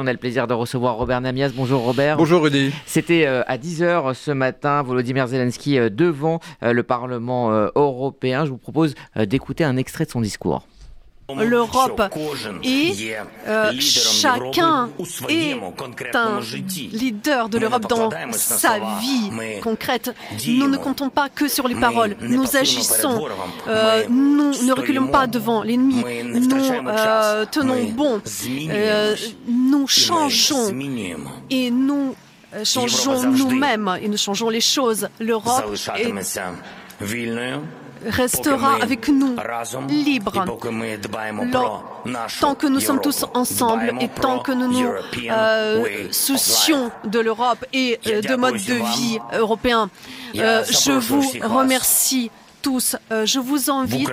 On a le plaisir de recevoir Robert Namias. Bonjour Robert. Bonjour Rudy. C'était euh, à 10h ce matin, Volodymyr Zelensky euh, devant euh, le Parlement européen. Je vous propose d'écouter un extrait de son discours. L'Europe et chacun est un leader de l'Europe dans sa vie concrète. Nous ne comptons pas que sur les paroles. Nous agissons. nous ne reculons pas devant l'ennemi. Nous tenons bon. nous changeons et nous changeons nous-mêmes et nous changeons les choses. L'Europe est restera avec nous, libre, tant que nous sommes tous ensemble et tant que nous nous euh, soucions de l'Europe et euh, de mode de vie européen. Euh, je vous remercie tous. je vous invite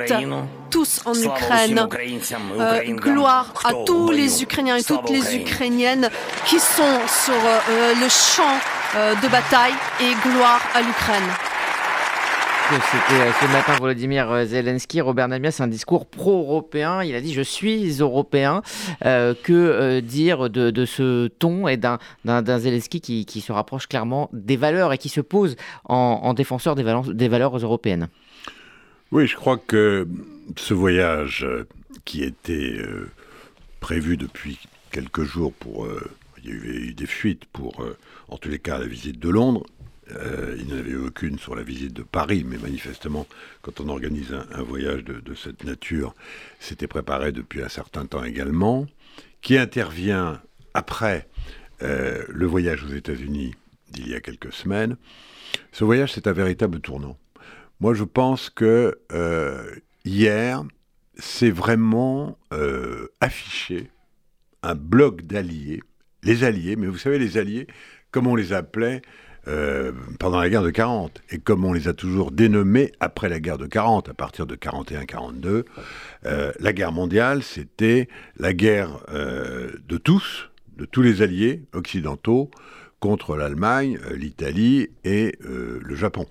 tous en Ukraine. gloire à tous les Ukrainiens et toutes les Ukrainiennes qui sont sur le champ de bataille et gloire à l'Ukraine. C'était euh, ce matin Volodymyr euh, Zelensky. Robert Namias, un discours pro-européen. Il a dit Je suis européen. Euh, que dire de, ce ton et d'un Zelensky qui, se rapproche clairement des valeurs et qui se pose en, défenseur des valeurs, européennes? Oui, je crois que ce voyage qui était prévu depuis quelques jours pour. il y a eu des fuites pour, en tous les cas, la visite de Londres. Euh, il n'y en avait eu aucune sur la visite de Paris, mais manifestement, quand on organise un, voyage de, cette nature, c'était préparé depuis un certain temps également, qui intervient après euh, le voyage aux États-Unis d'il y a quelques semaines. Ce voyage, c'est un véritable tournant. Moi, je pense que euh, hier, c'est vraiment affiché un bloc d'alliés, les alliés, mais vous savez, les alliés, comme on les appelait? Euh, pendant la guerre de 40. Et comme on les a toujours dénommés après la guerre de 40, à partir de 41-42, euh, la guerre mondiale, c'était la guerre euh, de tous, de tous les alliés occidentaux, contre l'Allemagne, l'Italie et le Japon.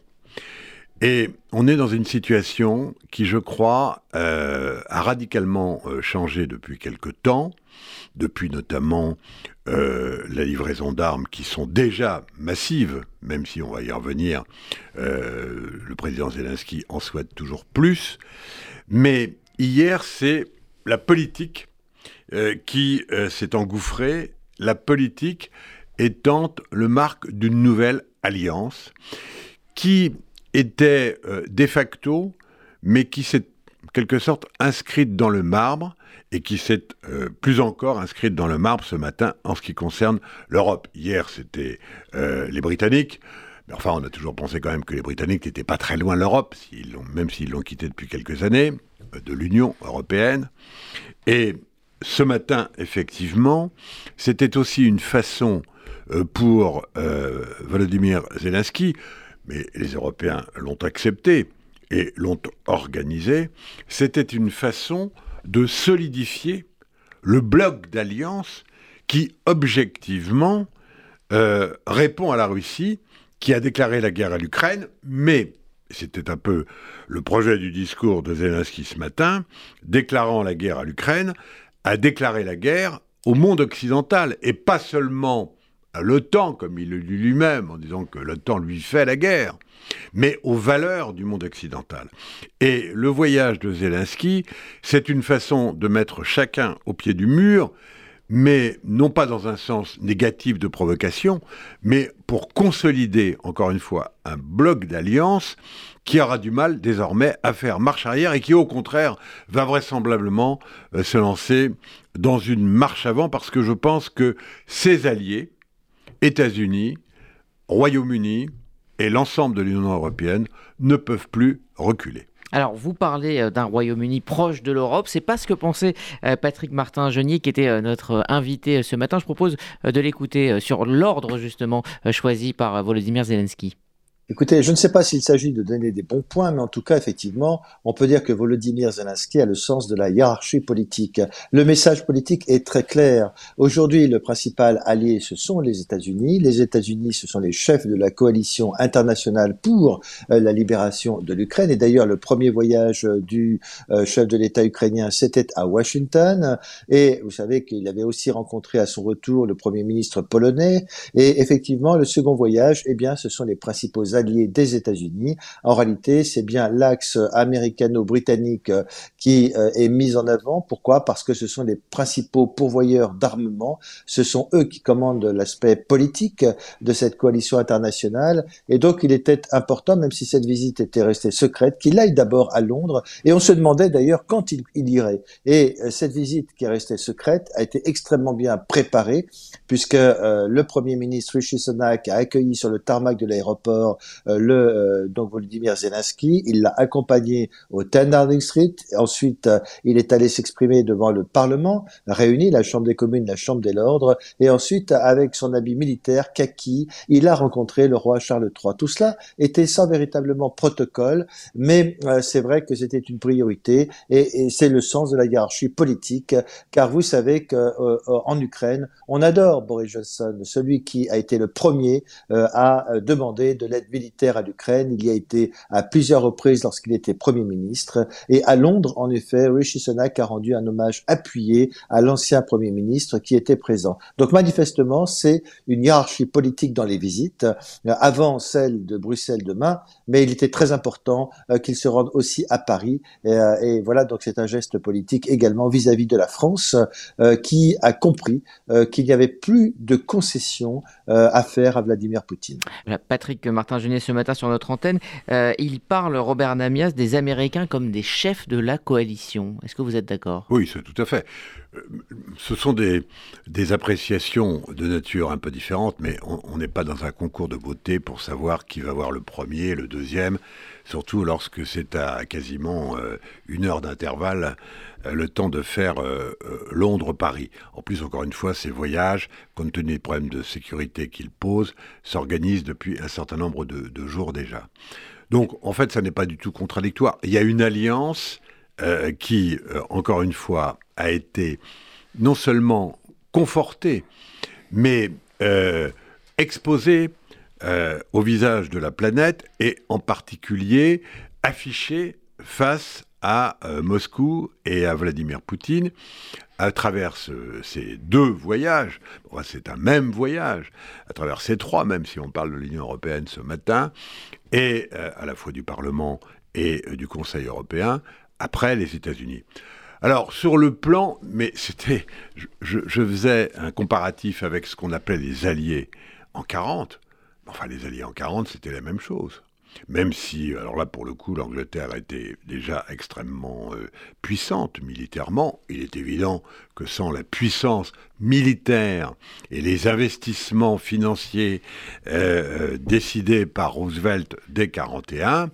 Et on est dans une situation qui, je crois, a radicalement changé depuis quelque temps, depuis notamment euh, la livraison d'armes qui sont déjà massives, même si on va y revenir, euh, le président Zelensky en souhaite toujours plus. Mais hier, c'est la politique euh, qui s'est engouffrée, la politique étant le marque d'une nouvelle alliance qui était de facto, mais qui s'est quelque sorte inscrite dans le marbre et qui s'est euh, plus encore inscrite dans le marbre ce matin en ce qui concerne l'Europe. Hier, c'était euh, les Britanniques. Mais enfin, on a toujours pensé quand même que les Britanniques n'étaient pas très loin de l'Europe, même s'ils l'ont quitté depuis quelques années, euh, de l'Union européenne. Et ce matin, effectivement, c'était aussi une façon pour Volodymyr Zelensky, mais les Européens l'ont accepté et l'ont organisé, c'était une façon de solidifier le bloc d'alliance qui, objectivement, euh, répond à la Russie, qui a déclaré la guerre à l'Ukraine, mais c'était un peu le projet du discours de Zelensky ce matin, déclarant la guerre à l'Ukraine, a déclaré la guerre au monde occidental, et pas seulement l'OTAN, comme il le dit lui-même, en disant que l'OTAN lui fait la guerre, mais aux valeurs du monde occidental. Et le voyage de Zelensky, c'est une façon de mettre chacun au pied du mur, mais non pas dans un sens négatif de provocation, mais pour consolider, encore une fois, un bloc d'alliance qui aura du mal désormais à faire marche arrière et qui, au contraire, va vraisemblablement euh, se lancer dans une marche avant parce que je pense que ses alliés, États-Unis, Royaume-Uni, et l'ensemble de l'Union européenne ne peuvent plus reculer. Alors, vous parlez euh, d'un Royaume-Uni proche de l'Europe. C'est pas ce que pensait euh, Patrick Martin-Genier, qui était euh, notre invité ce matin. Je propose de l'écouter sur l'ordre, justement, choisi par Volodymyr Zelensky. Écoutez, je ne sais pas s'il s'agit de donner des bons points, mais en tout cas, effectivement, on peut dire que Volodymyr Zelensky a le sens de la hiérarchie politique. Le message politique est très clair. Aujourd'hui, le principal allié, ce sont les États-Unis. Les États-Unis, ce sont les chefs de la coalition internationale pour euh, la libération de l'Ukraine. Et d'ailleurs, le premier voyage du euh, chef de l'État ukrainien, c'était à Washington. Et vous savez qu'il avait aussi rencontré à son retour le premier ministre polonais. Et effectivement, le second voyage, eh bien, ce sont les principaux alliés des États-Unis. En réalité, c'est bien l'axe américano-britannique euh, qui euh, est mis en avant. Pourquoi? Parce que ce sont les principaux pourvoyeurs d'armement. Ce sont eux qui commandent l'aspect politique de cette coalition internationale. Et donc, il était important, même si cette visite était restée secrète, qu'il aille d'abord à Londres. Et on se demandait d'ailleurs quand il, irait. Et euh, cette visite qui est restée secrète a été extrêmement bien préparée, puisque le Premier ministre Rishi Sunak a accueilli sur le tarmac de l'aéroport le euh, donc Volodymyr Zelensky. Il l'a accompagné au 10 Downing Street. Ensuite, euh, il est allé s'exprimer devant le Parlement, réuni la Chambre des communes, la Chambre des lords. Et ensuite, avec son habit militaire, kaki, il a rencontré le roi Charles III. Tout cela était sans véritablement protocole, mais c'est vrai que c'était une priorité et, et c'est le sens de la hiérarchie politique, car vous savez que en Ukraine, on adore Boris Johnson, celui qui a été le premier à demander de l'aide militaire à l'Ukraine. Il y a été à plusieurs reprises lorsqu'il était Premier ministre. Et à Londres, en effet, Rishi Sunak a rendu un hommage appuyé à l'ancien Premier ministre qui était présent. Donc manifestement, c'est une hiérarchie politique dans les visites, euh, avant celle de Bruxelles demain, mais il était très important euh, qu'il se rende aussi à Paris. Euh, et, voilà, donc c'est un geste politique également vis-à-vis de la France qui a compris qu'il n'y avait plus de concessions à faire à Vladimir Poutine. Patrick Martin ce matin sur notre antenne. Euh, il parle, Robert Namias, des Américains comme des chefs de la coalition. Est-ce que vous êtes d'accord? Oui, c'est tout à fait. Euh, ce sont des, des appréciations de nature un peu différentes, mais on n'est pas dans un concours de beauté pour savoir qui va voir le premier, le deuxième, surtout lorsque c'est à quasiment euh, une heure d'intervalle le temps de faire Londres-Paris. En plus, encore une fois, ces voyages, compte tenu des problèmes de sécurité qu'ils posent, s'organisent depuis un certain nombre de, jours déjà. Donc, en fait, ça n'est pas du tout contradictoire. Il y a une alliance euh, qui, euh, encore une fois, a été non seulement confortée, mais euh, exposée au visage de la planète et en particulier affichée face à Moscou et à Vladimir Poutine à travers ces deux voyages, c'est un même voyage, à travers ces trois, même si on parle de l'Union européenne ce matin, et à la fois du Parlement et du Conseil européen, après les États-Unis. Alors, sur le plan, mais c'était. Je, faisais un comparatif avec ce qu'on appelait les alliés en 40. Enfin, les alliés en 40, c'était la même chose. Même si, alors là, pour le coup, l'Angleterre était déjà extrêmement euh, puissante militairement, il est évident que sans la puissance militaire et les investissements financiers euh, euh, décidés par Roosevelt dès 1941,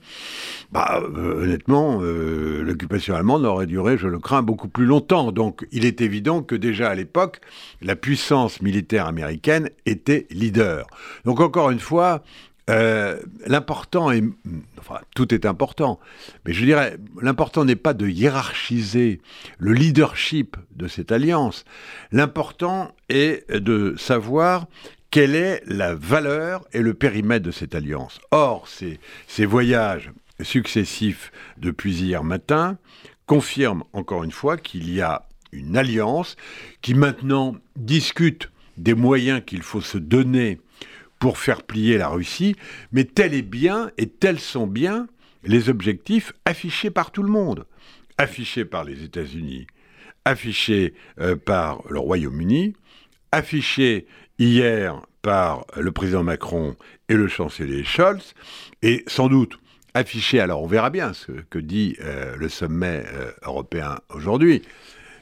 bah, honnêtement, l'occupation allemande aurait duré, je le crains, beaucoup plus longtemps. Donc, il est évident que déjà à l'époque, la puissance militaire américaine était leader. Donc, encore une fois, euh, l'important est, enfin, tout est important, mais je dirais, l'important n'est pas de hiérarchiser le leadership de cette alliance. L'important est de savoir quelle est la valeur et le périmètre de cette alliance. Or, ces voyages successifs depuis hier matin confirment encore une fois qu'il y a une alliance qui maintenant discute des moyens qu'il faut se donner pour faire plier la Russie, mais tel est bien et tels sont bien les objectifs affichés par tout le monde, affichés par les États-Unis, affichés euh, par le Royaume-Uni, affichés hier par le président Macron et le chancelier Scholz, et sans doute affichés, alors on verra bien ce que dit euh, le sommet euh, européen aujourd'hui,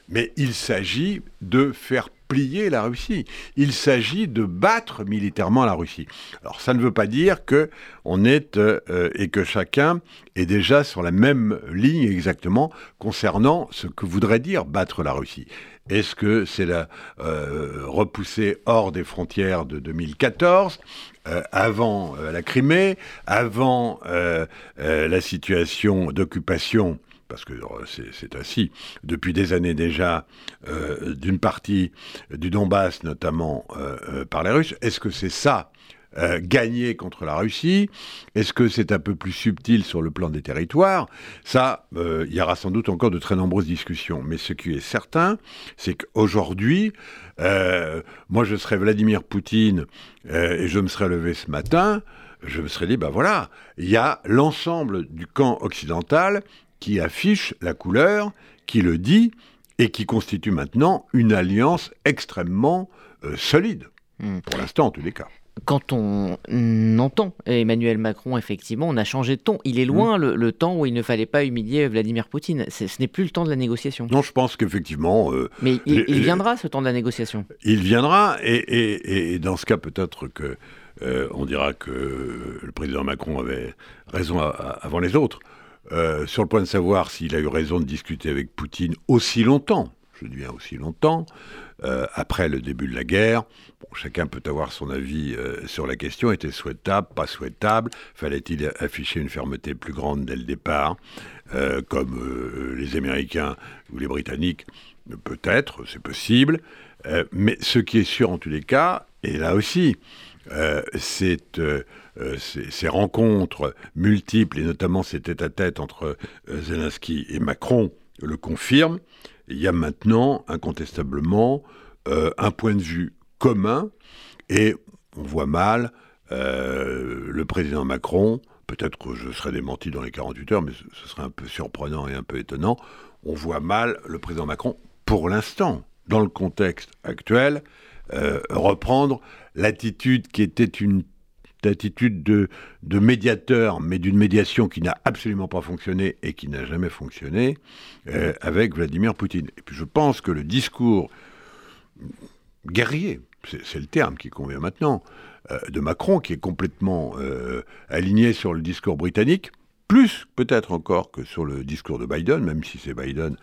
mais il s'agit de faire plier la Russie. Il s'agit de battre militairement la Russie. Alors ça ne veut pas dire que on est euh, et que chacun est déjà sur la même ligne exactement concernant ce que voudrait dire battre la Russie. Est-ce que c'est la euh, repoussée hors des frontières de 2014 euh, avant euh, la Crimée, avant la situation d'occupation parce que c'est ainsi, depuis des années déjà, d'une partie du Donbass, notamment par les Russes. Est-ce que c'est ça euh, gagner contre la Russie? Est-ce que c'est un peu plus subtil sur le plan des territoires? Ça, euh, il y aura sans doute encore de très nombreuses discussions. Mais ce qui est certain, c'est qu'aujourd'hui, euh, moi je serais Vladimir Poutine et je me serais levé ce matin, je me serais dit, ben voilà, il y a l'ensemble du camp occidental qui affiche la couleur, qui le dit, et qui constitue maintenant une alliance extrêmement solide. Hmm. Pour l'instant, en tous les cas quand on entend Emmanuel Macron, effectivement, on a changé de ton. Il est loin mm. le, temps où il ne fallait pas humilier Vladimir Poutine. Ce n'est plus le temps de la négociation. Non, je pense qu'effectivement. Euh, Mais il, viendra ce temps de la négociation. Il viendra, et, dans ce cas, peut-être que euh, on dira que le président Macron avait raison avant les autres. Euh, sur le point de savoir s'il a eu raison de discuter avec Poutine aussi longtemps, je dis bien aussi longtemps, euh, après le début de la guerre. chacun peut avoir son avis euh, sur la question. Était souhaitable, pas souhaitable Fallait-il afficher une fermeté plus grande dès le départ, comme les Américains ou les Britanniques Peut-être, c'est possible. mais ce qui est sûr en tous les cas, et là aussi, c'est ces, rencontres multiples, et notamment ces tête-à-tête entre Zelensky et Macron, le confirment. Il y a maintenant incontestablement euh, un point de vue commun et on voit mal euh, le président Macron, peut-être que je serai démenti dans les 48 heures, mais ce serait un peu surprenant et un peu étonnant, on voit mal le président Macron, pour l'instant, dans le contexte actuel, euh, reprendre l'attitude qui était une d'attitude de, de médiateur, mais d'une médiation qui n'a absolument pas fonctionné et qui n'a jamais fonctionné euh, avec Vladimir Poutine. Et puis je pense que le discours guerrier, c'est le terme qui convient maintenant, euh, de Macron, qui est complètement euh, aligné sur le discours britannique, plus peut-être encore que sur le discours de Biden, même si c'est Biden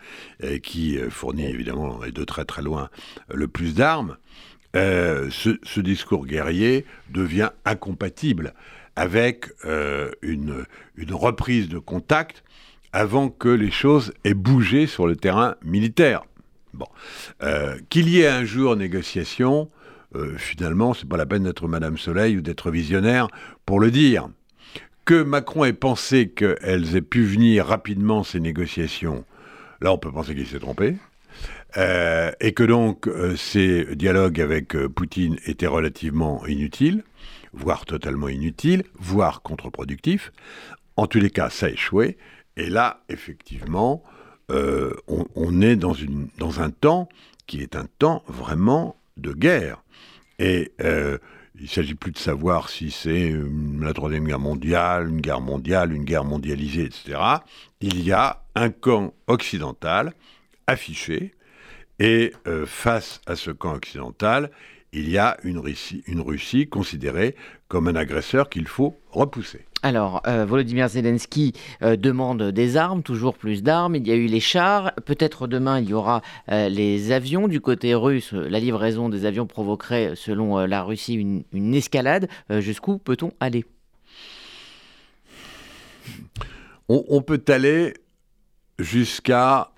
qui fournit évidemment, et de très très loin, le plus d'armes, euh, ce, discours guerrier devient incompatible avec euh, une, reprise de contact avant que les choses aient bougé sur le terrain militaire. Euh, qu'il y ait un jour négociation, finalement, c'est pas la peine d'être Madame Soleil ou d'être visionnaire pour le dire. Que Macron ait pensé qu'elles aient pu venir rapidement, ces négociations, là on peut penser qu'il s'est trompé. Euh, et que donc euh, ces dialogues avec euh, Poutine étaient relativement inutiles, voire totalement inutiles, voire contre-productifs. En tous les cas, ça a échoué. Et là, effectivement, on, est dans, un temps qui est un temps vraiment de guerre. Et il ne s'agit plus de savoir si c'est la Troisième Guerre mondiale, une guerre mondiale, une guerre mondialisée, etc. Il y a un camp occidental affiché et euh, face à ce camp occidental, il y a une Russie, une Russie considérée comme un agresseur qu'il faut repousser. Alors, euh, Volodymyr Zelensky euh, demande des armes, toujours plus d'armes. Il y a eu les chars. Peut-être demain, il y aura les avions. Du côté russe, la livraison des avions provoquerait, selon la Russie, une, une escalade. Jusqu'où peut-on aller? On, on, peut aller jusqu'à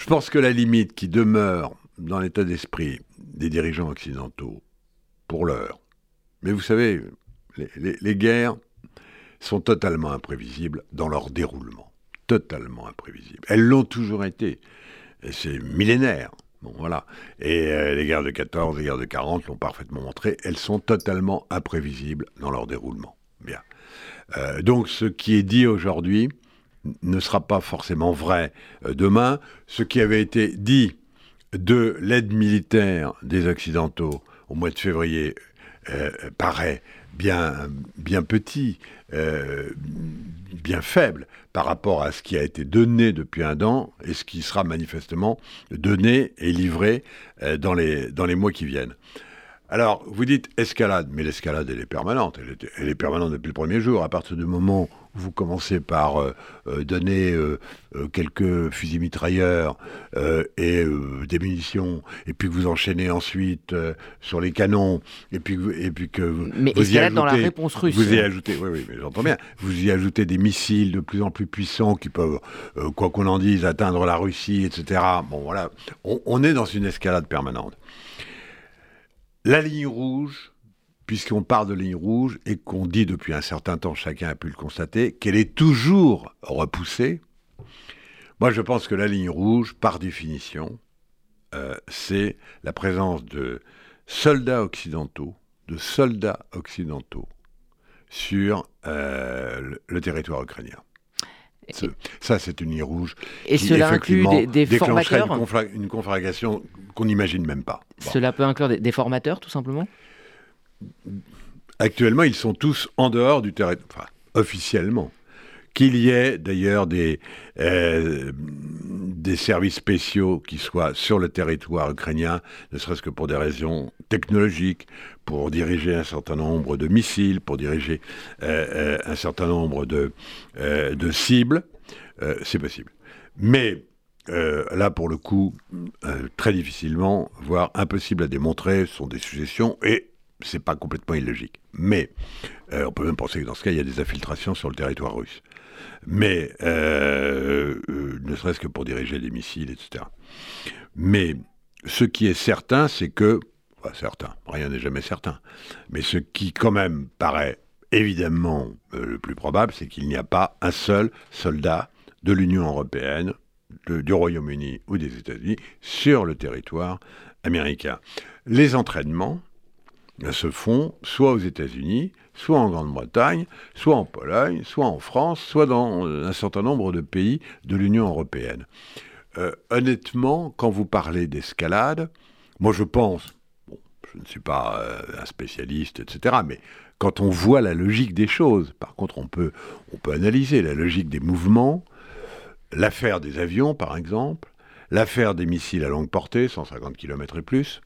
je pense que la limite qui demeure dans l'état d'esprit des dirigeants occidentaux, pour l'heure, mais vous savez, les, guerres sont totalement imprévisibles dans leur déroulement. Totalement imprévisibles. Elles l'ont toujours été. C'est millénaire. Bon, voilà. Et euh, les guerres de 14, les guerres de 40 l'ont parfaitement montré. Elles sont totalement imprévisibles dans leur déroulement. Bien. Euh, donc, ce qui est dit aujourd'hui, ne sera pas forcément vrai euh, demain. Ce qui avait été dit de l'aide militaire des Occidentaux au mois de février euh, paraît bien, petit, euh, bien faible par rapport à ce qui a été donné depuis un an et ce qui sera manifestement donné et livré dans les mois qui viennent. Alors, vous dites escalade, mais l'escalade, elle est permanente. Elle est, permanente depuis le premier jour. À partir du moment où vous commencez par euh, euh, donner euh, quelques fusils mitrailleurs et des munitions, et puis que vous enchaînez ensuite sur les canons, et puis, et puis que mais vous y ajoutez, dans la réponse russe. Vous y ajoutez, oui, oui, mais j'entends bien. Vous y ajoutez des missiles de plus en plus puissants qui peuvent, quoi qu'on en dise, atteindre la Russie, etc. Bon, voilà. on est dans une escalade permanente. La ligne rouge, puisqu'on parle de ligne rouge et qu'on dit depuis un certain temps, chacun a pu le constater, qu'elle est toujours repoussée, moi je pense que la ligne rouge, par définition, euh, c'est la présence de soldats occidentaux, de soldats occidentaux sur euh, le, territoire ukrainien. Ça, c'est une ligne rouge. Et cela inclut des, formateurs une, conflagration qu'on n'imagine même pas. Cela peut inclure des, formateurs, tout simplement? Actuellement, ils sont tous en dehors du territoire, enfin, officiellement. Qu'il y ait d'ailleurs des, euh, des services spéciaux qui soient sur le territoire ukrainien, ne serait-ce que pour des raisons technologiques, pour diriger un certain nombre de missiles, pour diriger euh, euh, un certain nombre de, cibles, c'est possible. Mais là, pour le coup, très difficilement, voire impossible à démontrer, ce sont des suggestions et c'est pas complètement illogique. Mais on peut même penser que dans ce cas, il y a des infiltrations sur le territoire russe. Mais ne serait-ce que pour diriger des missiles, etc. Mais ce qui est certain, c'est que, enfin, certain, rien n'est jamais certain, mais ce qui quand même paraît évidemment le plus probable, c'est qu'il n'y a pas un seul soldat de l'Union européenne du Royaume-Uni ou des États-Unis sur le territoire américain. Les entraînements se font soit aux États-Unis, soit en Grande-Bretagne, soit en Pologne, soit en France, soit dans un certain nombre de pays de l'Union européenne. Euh, honnêtement, quand vous parlez d'escalade, moi je pense, je ne suis pas euh, un spécialiste, etc., mais quand on voit la logique des choses, par contre on peut, on peut analyser la logique des mouvements, l'affaire des avions, par exemple, l'affaire des missiles à longue portée, 150 km et plus,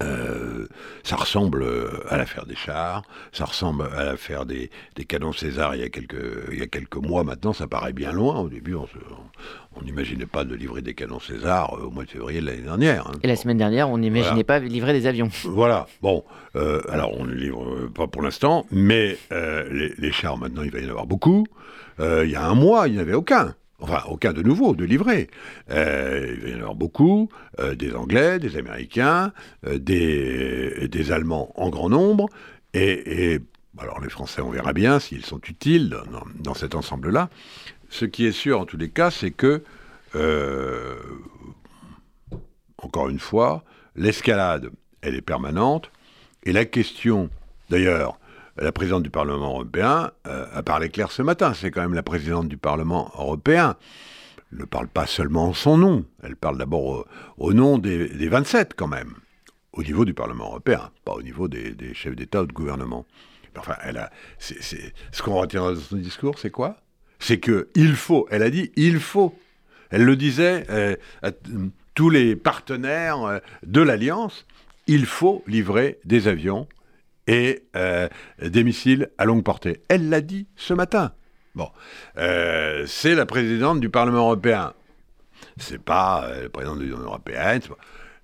euh, ça ressemble à l'affaire des chars, ça ressemble à l'affaire des, canons César il y, a quelques, il y a quelques mois maintenant, ça paraît bien loin. Au début, on n'imaginait pas de livrer des canons César euh, au mois de février de l'année dernière. Hein. Et la semaine dernière, on n'imaginait pas livrer des avions. Voilà, bon, euh, alors on ne livre pas pour l'instant, mais les, les, chars maintenant, il va y en avoir beaucoup. il y a un mois, il n'y en avait aucun. Enfin, aucun de nouveau, de livré. Euh, il y en beaucoup, euh, des Anglais, des Américains, euh, des, Allemands en grand nombre, et, alors les Français, on verra bien s'ils sont utiles dans, dans cet ensemble-là. Ce qui est sûr, en tous les cas, c'est que, encore une fois, l'escalade, elle est permanente, et la question, d'ailleurs, la présidente du Parlement européen euh, a parlé clair ce matin. C'est quand même la présidente du Parlement européen. Elle ne parle pas seulement en son nom. Elle parle d'abord au, nom des, 27 quand même, au niveau du Parlement européen, pas au niveau des, chefs d'État ou de gouvernement. Enfin, elle a, ce qu'on retient dans son discours, c'est quoi? C'est que il faut. Elle a dit il faut. Elle le disait euh, à tous les partenaires euh, de l'alliance. Il faut livrer des avions et euh, des missiles à longue portée. Elle l'a dit ce matin. Bon, euh, c'est la présidente du Parlement européen. C'est pas euh, la présidente de l'Union européenne.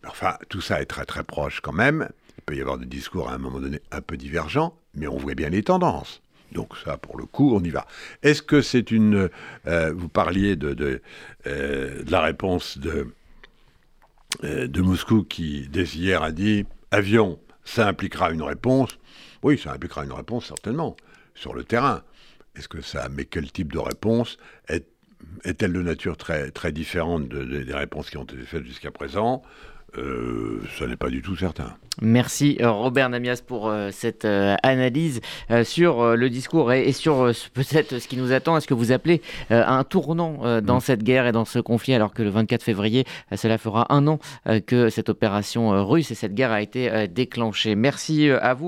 Enfin, tout ça est très très proche quand même. Il peut y avoir des discours à un moment donné un peu divergents, mais on voit bien les tendances. Donc ça, pour le coup, on y va. Est-ce que c'est une... vous parliez de, la réponse de, de Moscou qui, dès hier, a dit avion, ça impliquera une réponse. Oui, ça impliquera une réponse certainement sur le terrain. Est-ce que ça, mais quel type de réponse est, elle de nature très différente des réponses qui ont été faites jusqu'à présent? Euh, ça n'est pas du tout certain. Merci euh, Robert Namias pour euh, cette analyse sur le discours et, sur peut-être ce qui nous attend. Est-ce que vous appelez un tournant dans mm. cette guerre et dans ce conflit alors que le 24 février, cela fera un an que cette opération russe et cette guerre a été déclenchée? Merci à vous.